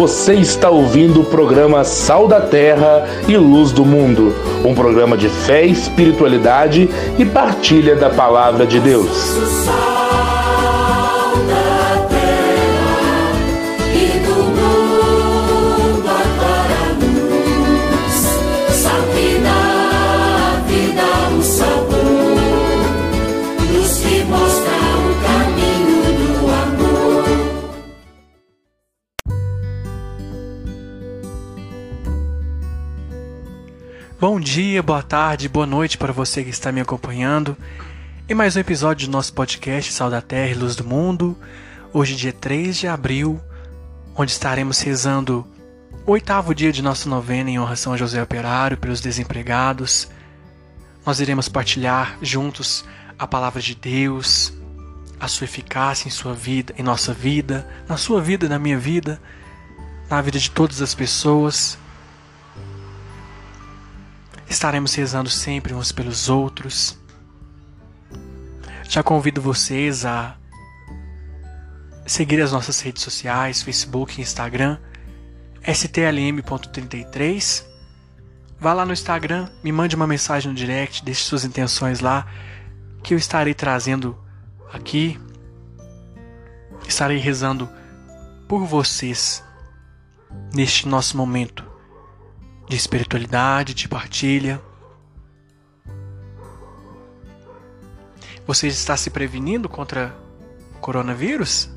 Você está ouvindo o programa Sal da Terra e Luz do Mundo, um programa de fé, espiritualidade e partilha da palavra de Deus. Bom dia, boa tarde, boa noite para você que está me acompanhando em mais um episódio do nosso podcast Sal da Terra e Luz do Mundo. Hoje, dia 3 de abril, onde estaremos rezando o oitavo dia de nossa novena em honra a São José Operário pelos desempregados. Nós iremos partilhar juntos a palavra de Deus, a sua eficácia em sua vida, em nossa vida, na sua vida, na minha vida, na vida de todas as pessoas Estaremos rezando sempre uns pelos outros. Já convido vocês a seguir as nossas redes sociais, Facebook Instagram, stlm.33. Vá lá no Instagram, me mande uma mensagem no direct, deixe suas intenções lá, que eu estarei trazendo aqui. Estarei rezando por vocês neste nosso momento de espiritualidade, de partilha. Você está se prevenindo contra o coronavírus?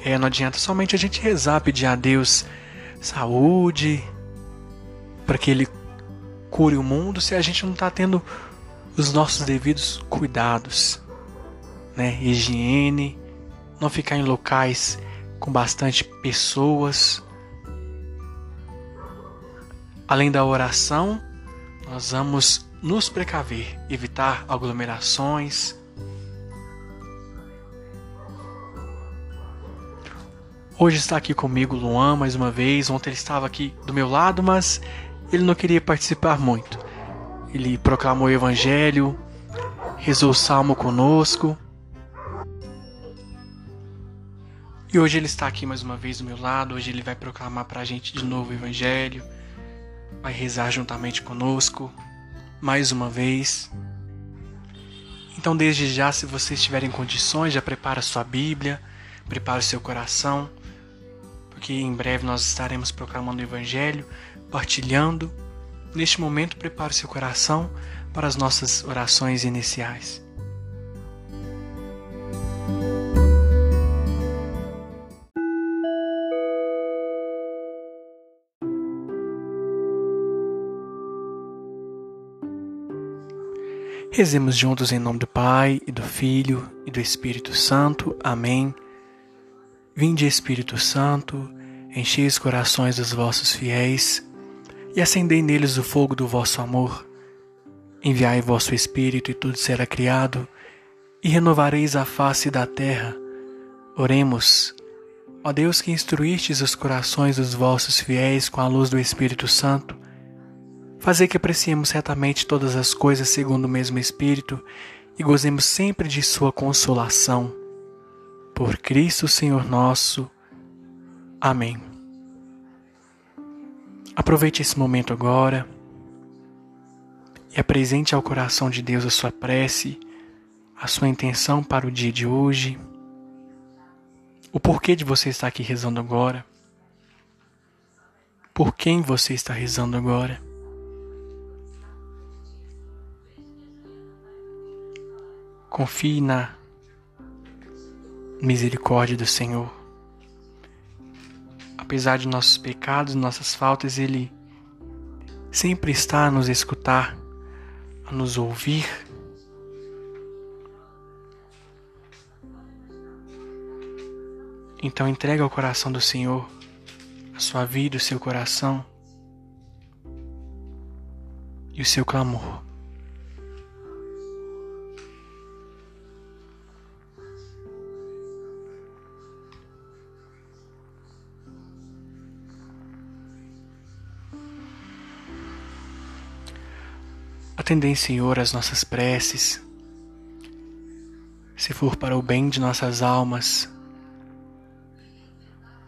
É, não adianta somente a gente rezar, pedir a Deus saúde, para que Ele cure o mundo, se a gente não está tendo os nossos devidos cuidados, né? Higiene, não ficar em locais com bastante pessoas, Além da oração, nós vamos nos precaver, evitar aglomerações. Hoje está aqui comigo Luan mais uma vez. Ontem ele estava aqui do meu lado, mas ele não queria participar muito. Ele proclamou o Evangelho, rezou o salmo conosco. E hoje ele está aqui mais uma vez do meu lado. Hoje ele vai proclamar para a gente de novo o Evangelho vai rezar juntamente conosco mais uma vez. Então, desde já, se vocês tiverem condições, já prepara sua Bíblia, prepara o seu coração, porque em breve nós estaremos proclamando o Evangelho, partilhando. Neste momento, prepare o seu coração para as nossas orações iniciais. Rezemos juntos em nome do Pai, e do Filho, e do Espírito Santo. Amém. Vinde, Espírito Santo, enchei os corações dos vossos fiéis, e acendei neles o fogo do vosso amor. Enviai vosso Espírito, e tudo será criado, e renovareis a face da terra. Oremos. Ó Deus que instruístes os corações dos vossos fiéis com a luz do Espírito Santo, Fazer que apreciemos certamente todas as coisas segundo o mesmo Espírito e gozemos sempre de Sua consolação. Por Cristo Senhor nosso. Amém. Aproveite esse momento agora e apresente ao coração de Deus a sua prece, a sua intenção para o dia de hoje, o porquê de você estar aqui rezando agora, por quem você está rezando agora. Confie na misericórdia do Senhor. Apesar de nossos pecados, nossas faltas, Ele sempre está a nos escutar, a nos ouvir. Então entrega ao coração do Senhor a sua vida, o seu coração e o seu clamor. Atendei, Senhor, as nossas preces. Se for para o bem de nossas almas,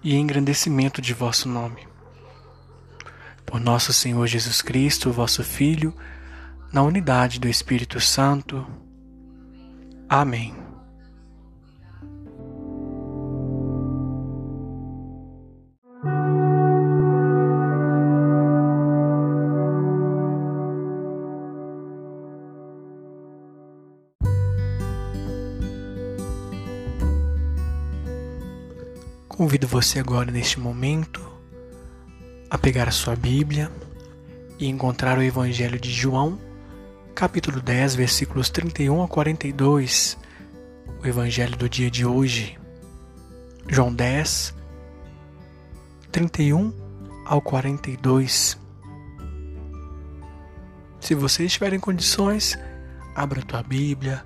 e engrandecimento de vosso nome. Por nosso Senhor Jesus Cristo, vosso Filho, na unidade do Espírito Santo. Amém. Convido você agora, neste momento, a pegar a sua Bíblia e encontrar o Evangelho de João, capítulo 10, versículos 31 a 42, o Evangelho do dia de hoje. João 10, 31 ao 42. Se você estiver em condições, abra a tua Bíblia,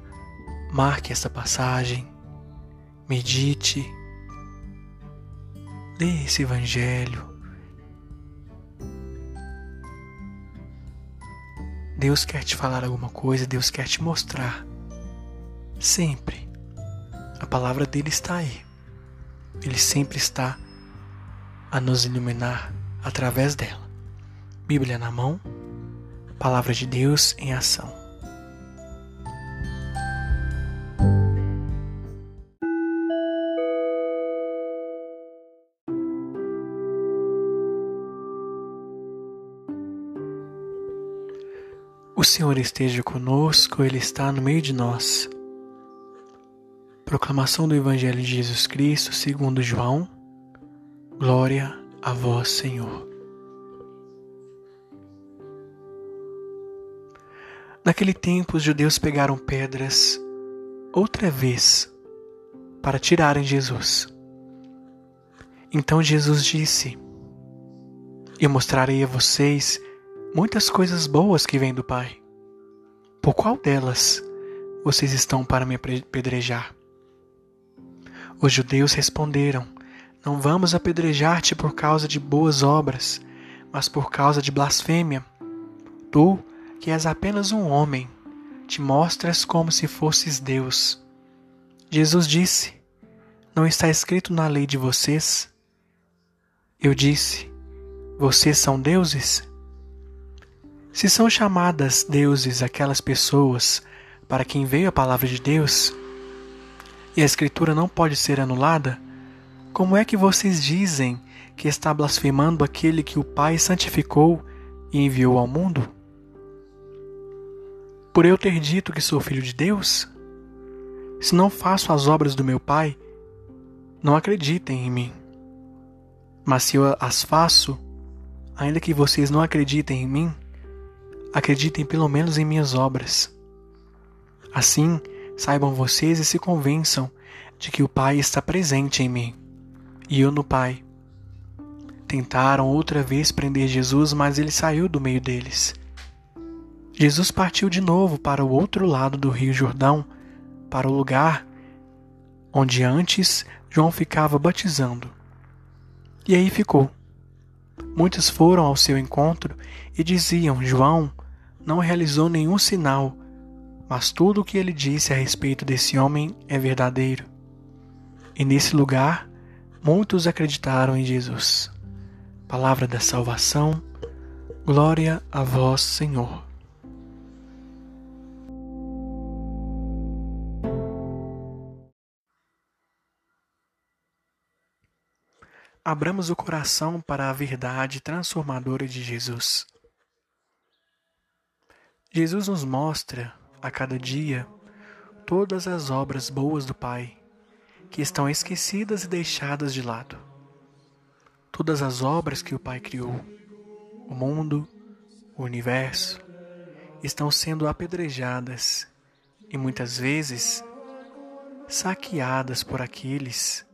marque essa passagem, medite Lê esse Evangelho. Deus quer te falar alguma coisa, Deus quer te mostrar. Sempre. A palavra dele está aí. Ele sempre está a nos iluminar através dela. Bíblia na mão, palavra de Deus em ação. Senhor esteja conosco, Ele está no meio de nós. Proclamação do Evangelho de Jesus Cristo segundo João. Glória a vós, Senhor. Naquele tempo, os judeus pegaram pedras outra vez para tirarem Jesus. Então Jesus disse: Eu mostrarei a vocês muitas coisas boas que vêm do Pai. Por qual delas vocês estão para me apedrejar? Os judeus responderam: Não vamos apedrejar-te por causa de boas obras, mas por causa de blasfêmia. Tu, que és apenas um homem, te mostras como se fosses Deus. Jesus disse: Não está escrito na lei de vocês? Eu disse: Vocês são deuses? Se são chamadas deuses aquelas pessoas para quem veio a palavra de Deus, e a Escritura não pode ser anulada, como é que vocês dizem que está blasfemando aquele que o Pai santificou e enviou ao mundo? Por eu ter dito que sou filho de Deus? Se não faço as obras do meu Pai, não acreditem em mim. Mas se eu as faço, ainda que vocês não acreditem em mim, acreditem pelo menos em minhas obras. Assim, saibam vocês e se convençam de que o Pai está presente em mim e eu no Pai. Tentaram outra vez prender Jesus, mas ele saiu do meio deles. Jesus partiu de novo para o outro lado do Rio Jordão, para o lugar onde antes João ficava batizando. E aí ficou. Muitos foram ao seu encontro e diziam: João não realizou nenhum sinal, mas tudo o que ele disse a respeito desse homem é verdadeiro. E nesse lugar, muitos acreditaram em Jesus. Palavra da salvação, glória a vós, Senhor. Abramos o coração para a verdade transformadora de Jesus. Jesus nos mostra a cada dia todas as obras boas do Pai que estão esquecidas e deixadas de lado. Todas as obras que o Pai criou, o mundo, o universo, estão sendo apedrejadas e muitas vezes saqueadas por aqueles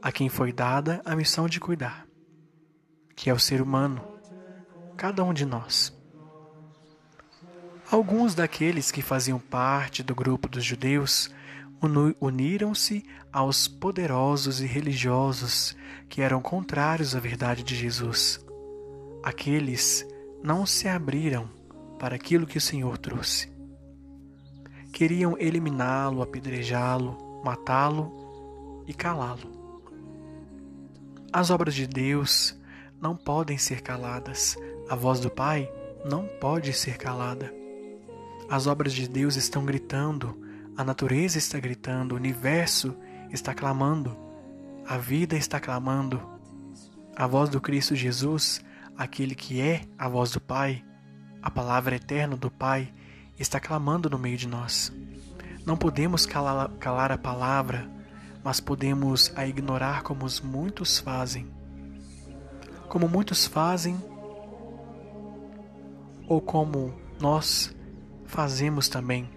a quem foi dada a missão de cuidar, que é o ser humano, cada um de nós. Alguns daqueles que faziam parte do grupo dos judeus uniram-se aos poderosos e religiosos que eram contrários à verdade de Jesus. Aqueles não se abriram para aquilo que o Senhor trouxe. Queriam eliminá-lo, apedrejá-lo, matá-lo e calá-lo. As obras de Deus não podem ser caladas. A voz do Pai não pode ser calada. As obras de Deus estão gritando, a natureza está gritando, o universo está clamando, a vida está clamando. A voz do Cristo Jesus, aquele que é a voz do Pai, a palavra eterna do Pai, está clamando no meio de nós. Não podemos calar, a palavra, mas podemos a ignorar como os muitos fazem. Como muitos fazem, ou como nós fazemos também,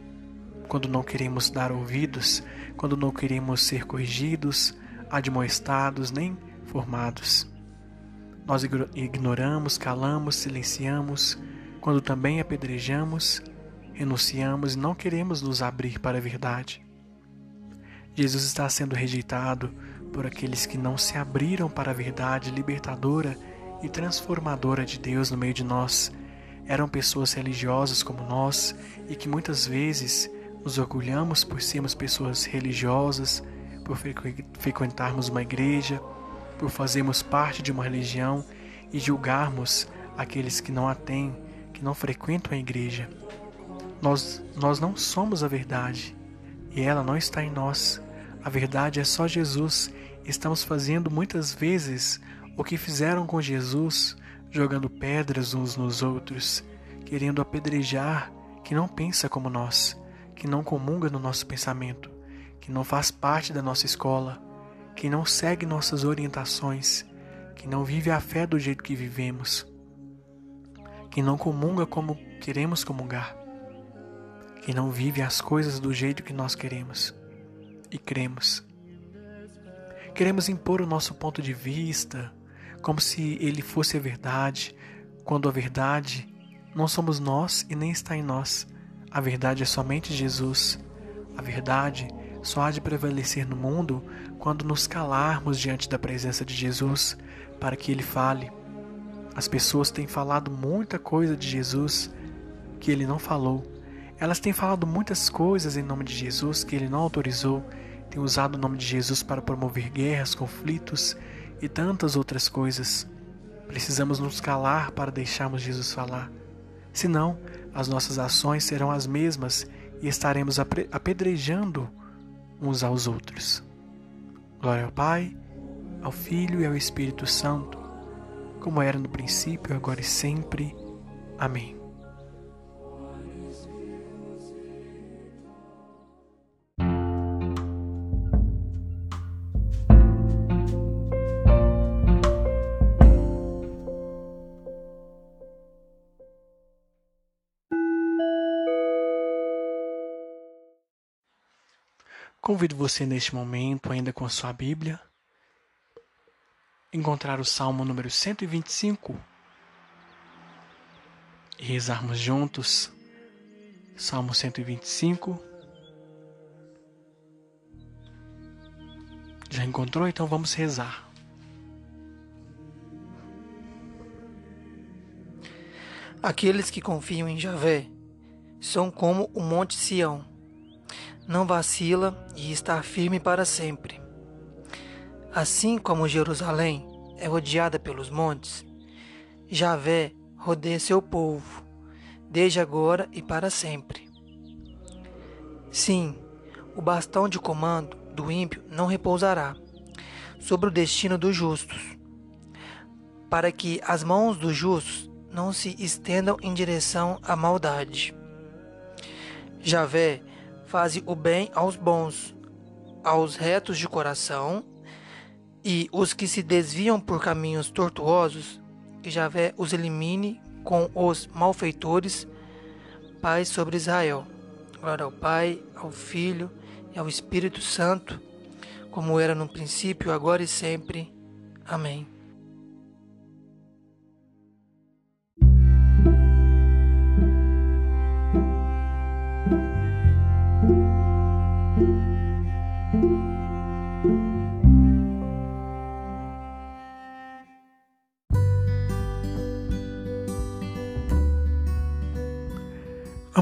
quando não queremos dar ouvidos, quando não queremos ser corrigidos, admoestados nem formados. Nós ignoramos, calamos, silenciamos, quando também apedrejamos, renunciamos e não queremos nos abrir para a verdade. Jesus está sendo rejeitado por aqueles que não se abriram para a verdade libertadora e transformadora de Deus no meio de nós. Eram pessoas religiosas como nós e que muitas vezes nos orgulhamos por sermos pessoas religiosas, por frequentarmos uma igreja, por fazermos parte de uma religião e julgarmos aqueles que não a têm, que não frequentam a igreja. Nós, nós não somos a verdade e ela não está em nós. A verdade é só Jesus. Estamos fazendo muitas vezes o que fizeram com Jesus, jogando pedras uns nos outros, querendo apedrejar que não pensa como nós, que não comunga no nosso pensamento, que não faz parte da nossa escola, que não segue nossas orientações, que não vive a fé do jeito que vivemos, que não comunga como queremos comungar, que não vive as coisas do jeito que nós queremos e cremos. Queremos impor o nosso ponto de vista como se ele fosse a verdade, quando a verdade não somos nós e nem está em nós. A verdade é somente Jesus. A verdade só há de prevalecer no mundo quando nos calarmos diante da presença de Jesus para que ele fale. As pessoas têm falado muita coisa de Jesus que ele não falou. Elas têm falado muitas coisas em nome de Jesus que ele não autorizou tem usado o nome de Jesus para promover guerras, conflitos e tantas outras coisas. Precisamos nos calar para deixarmos Jesus falar. Senão, as nossas ações serão as mesmas e estaremos apedrejando uns aos outros. Glória ao Pai, ao Filho e ao Espírito Santo, como era no princípio, agora e sempre. Amém. Convido você neste momento, ainda com a sua Bíblia, encontrar o Salmo número 125 e rezarmos juntos. Salmo 125. Já encontrou? Então vamos rezar. Aqueles que confiam em Javé são como o monte Sião não vacila e está firme para sempre. Assim como Jerusalém é rodeada pelos montes, Javé rodeia seu povo, desde agora e para sempre. Sim, o bastão de comando do ímpio não repousará sobre o destino dos justos, para que as mãos dos justos não se estendam em direção à maldade. Javé faze o bem aos bons, aos retos de coração, e os que se desviam por caminhos tortuosos, que Javé os elimine com os malfeitores, paz sobre Israel. Glória ao Pai, ao Filho e ao Espírito Santo, como era no princípio, agora e sempre. Amém.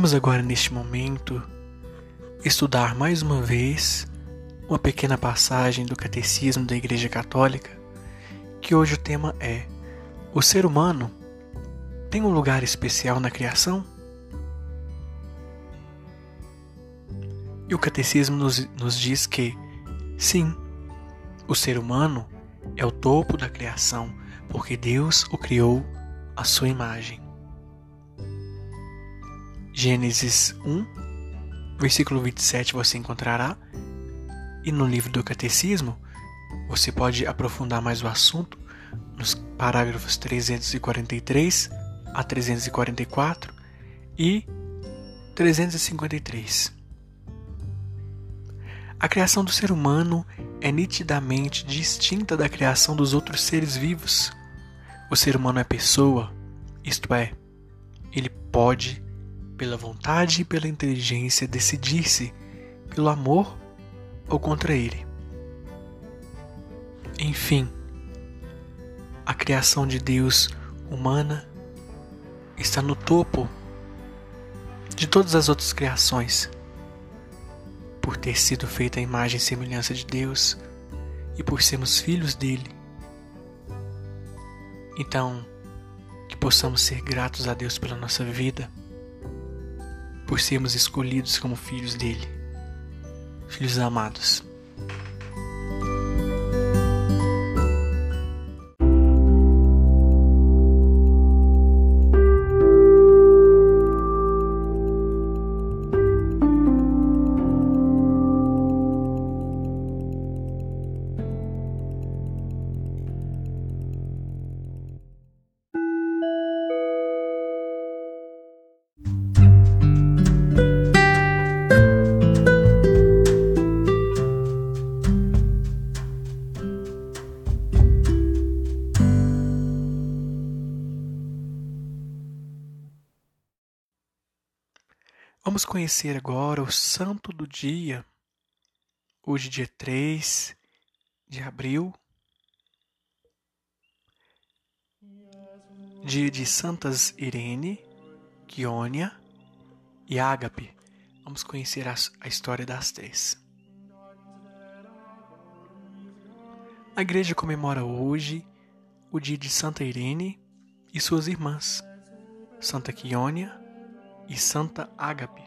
Vamos agora, neste momento, estudar mais uma vez uma pequena passagem do Catecismo da Igreja Católica que hoje o tema é: o ser humano tem um lugar especial na criação? E o catecismo nos, nos diz que, sim, o ser humano é o topo da criação, porque Deus o criou à sua imagem. Gênesis 1, versículo 27 você encontrará, e no livro do Catecismo você pode aprofundar mais o assunto nos parágrafos 343 a 344 e 353. A criação do ser humano é nitidamente distinta da criação dos outros seres vivos. O ser humano é pessoa, isto é, ele pode, pela vontade e pela inteligência, decidir-se pelo amor ou contra ele. Enfim, a criação de Deus humana está no topo de todas as outras criações, por ter sido feita a imagem e semelhança de Deus e por sermos filhos dele. Então, que possamos ser gratos a Deus pela nossa vida, por sermos escolhidos como filhos dele, filhos amados. Vamos conhecer agora o santo do dia, hoje, dia 3 de abril, dia de Santas Irene, Quiônia e Ágape. Vamos conhecer a, a história das três. A igreja comemora hoje o dia de Santa Irene e suas irmãs, Santa Quiônia e Santa Ágape.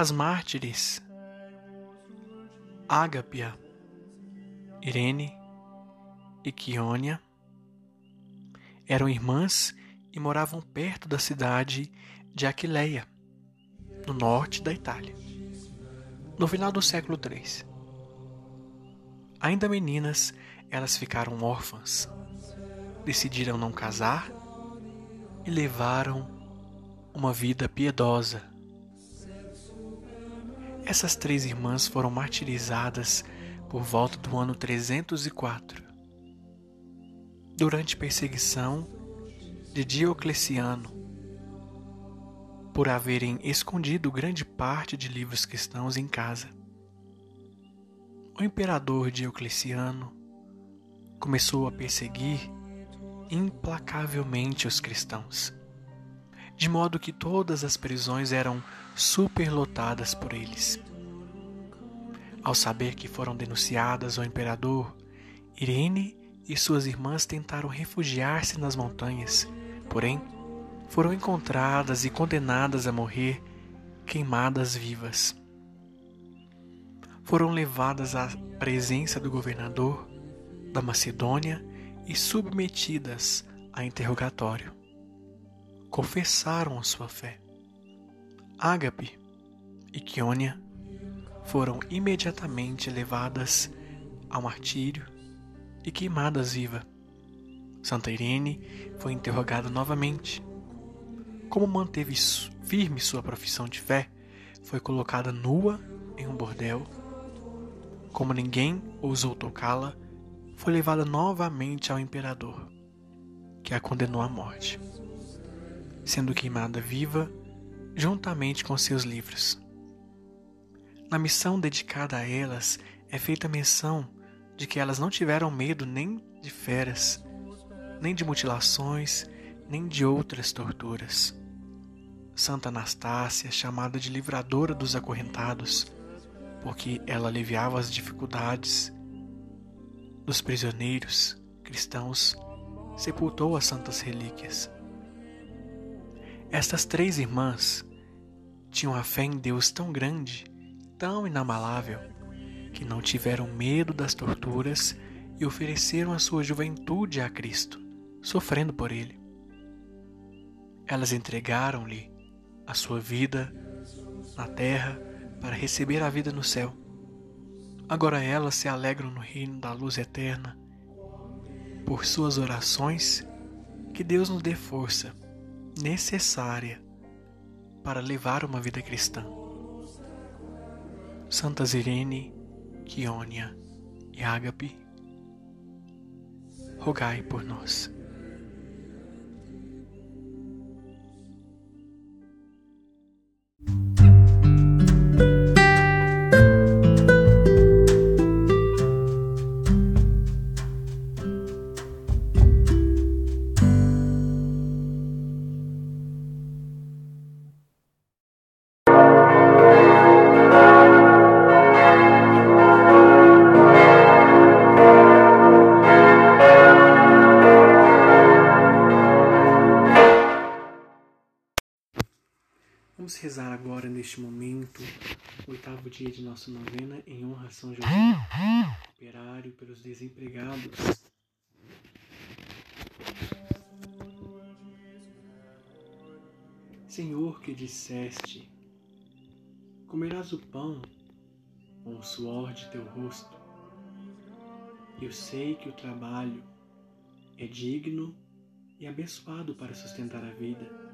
As mártires Ágapia, Irene e Quiônia eram irmãs e moravam perto da cidade de Aquileia, no norte da Itália, no final do século III. Ainda meninas, elas ficaram órfãs. Decidiram não casar e levaram uma vida piedosa. Essas três irmãs foram martirizadas por volta do ano 304, durante perseguição de Diocleciano, por haverem escondido grande parte de livros cristãos em casa. O imperador Diocleciano começou a perseguir implacavelmente os cristãos, de modo que todas as prisões eram superlotadas por eles. Ao saber que foram denunciadas ao imperador, Irene e suas irmãs tentaram refugiar-se nas montanhas, porém foram encontradas e condenadas a morrer queimadas vivas. Foram levadas à presença do governador da Macedônia e submetidas a interrogatório. Confessaram a sua fé. Ágape e Quionia foram imediatamente levadas ao martírio e queimadas viva. Santa Irene foi interrogada novamente. Como manteve firme sua profissão de fé, foi colocada nua em um bordel. Como ninguém ousou tocá-la, foi levada novamente ao imperador, que a condenou à morte, sendo queimada viva juntamente com seus livros. Na missão dedicada a elas é feita menção de que elas não tiveram medo nem de feras, nem de mutilações, nem de outras torturas. Santa Anastácia, chamada de livradora dos acorrentados, porque ela aliviava as dificuldades dos prisioneiros cristãos, sepultou as santas relíquias. Estas três irmãs tinham a fé em Deus tão grande, tão inabalável, que não tiveram medo das torturas e ofereceram a sua juventude a Cristo, sofrendo por ele. Elas entregaram-lhe a sua vida na terra para receber a vida no céu. Agora elas se alegram no reino da luz eterna. Por suas orações, que Deus nos dê força necessária para levar uma vida cristã. Santas Irene, Quionia e Ágape, rogai por nós. Oitavo dia de nossa novena, em honra a São José, operário pelos desempregados. Senhor, que disseste: Comerás o pão com o suor de teu rosto. Eu sei que o trabalho é digno e abençoado para sustentar a vida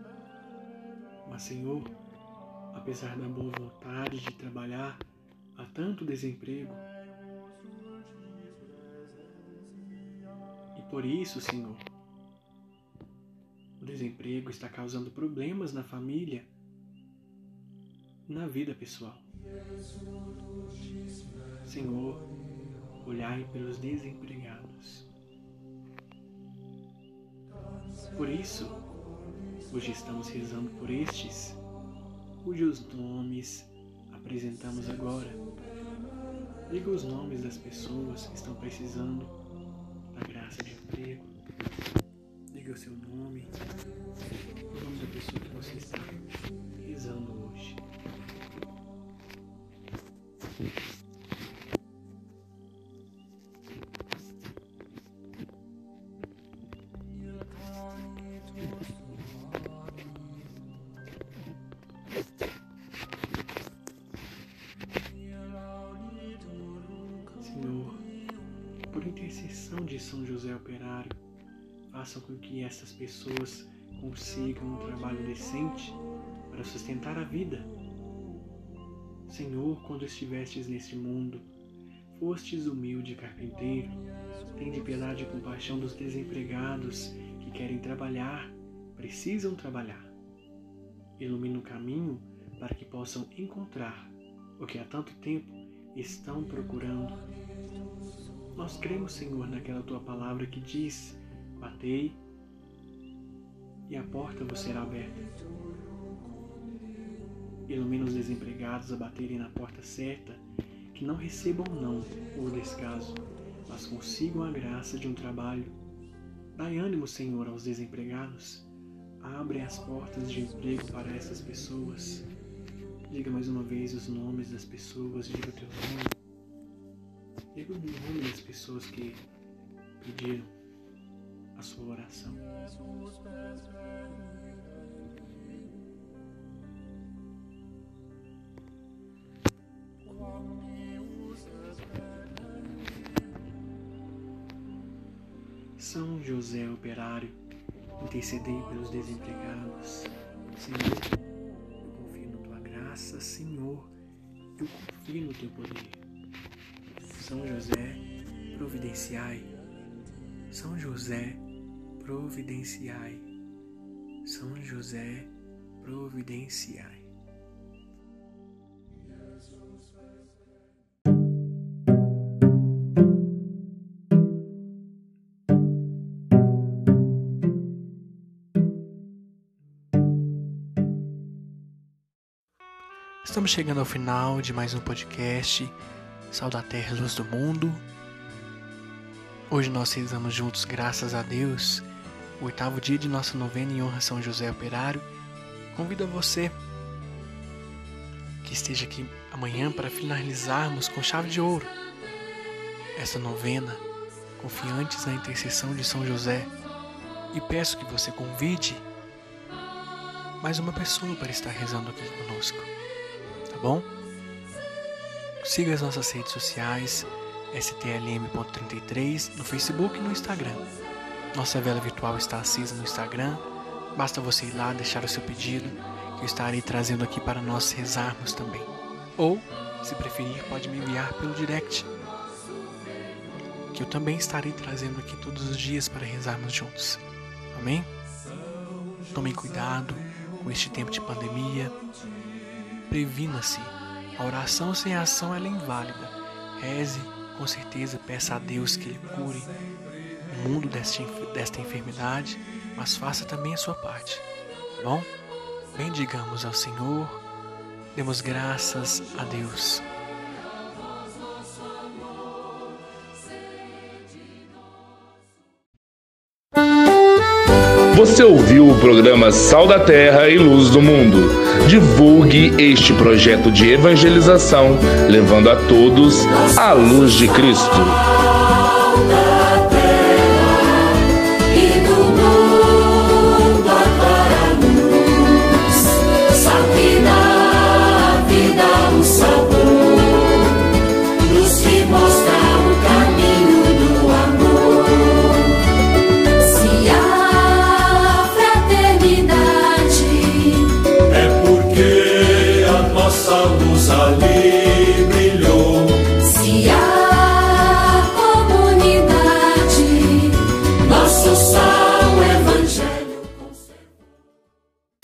mas, Senhor, apesar da boa vontade de trabalhar, há tanto desemprego. E por isso, Senhor, o desemprego está causando problemas na família, na vida pessoal. Senhor, olhai pelos desempregados. Por isso, Hoje estamos rezando por estes, cujos nomes apresentamos agora. Diga os nomes das pessoas que estão precisando da graça de emprego. Diga o seu nome, o nome da pessoa que você está rezando hoje. De São José Operário, façam com que essas pessoas consigam um trabalho decente para sustentar a vida. Senhor, quando estivestes neste mundo, fostes humilde carpinteiro, tende piedade e compaixão dos desempregados que querem trabalhar, precisam trabalhar. Ilumina o caminho para que possam encontrar o que há tanto tempo estão procurando nós cremos, Senhor, naquela tua palavra que diz: Batei e a porta vos será aberta. Ilumina os desempregados a baterem na porta certa, que não recebam não ou descaso, mas consigam a graça de um trabalho. Dai ânimo, Senhor, aos desempregados. Abre as portas de emprego para essas pessoas. Diga mais uma vez os nomes das pessoas, diga o teu nome. Diga o nome das pessoas que pediram a sua oração. São José Operário, intercedei pelos desempregados. Senhor, eu confio na tua graça, Senhor, eu confio no teu poder. São José, providenciai. São José, providenciai. São José, providenciai. Estamos chegando ao final de mais um podcast Sal da Terra, Luz do Mundo. Hoje nós rezamos juntos, graças a Deus, o oitavo dia de nossa novena em honra a São José Operário. Convido a você que esteja aqui amanhã para finalizarmos com chave de ouro essa novena, confiantes na intercessão de São José. E peço que você convide mais uma pessoa para estar rezando aqui conosco, tá bom? Siga as nossas redes sociais, stlm.33 no Facebook e no Instagram. Nossa vela virtual está acesa no Instagram. Basta você ir lá deixar o seu pedido, que eu estarei trazendo aqui para nós rezarmos também. Ou, se preferir, pode me enviar pelo direct, que eu também estarei trazendo aqui todos os dias para rezarmos juntos. Amém? Tomem cuidado com este tempo de pandemia. Previna-se a oração sem ação é inválida. Reze, com certeza, peça a Deus que Ele cure o mundo desta, desta enfermidade, mas faça também a sua parte. Tá bom? Bendigamos ao Senhor, demos graças a Deus. Você ouviu o programa Sal da Terra e Luz do Mundo. Divulgue este projeto de evangelização, levando a todos a luz de Cristo.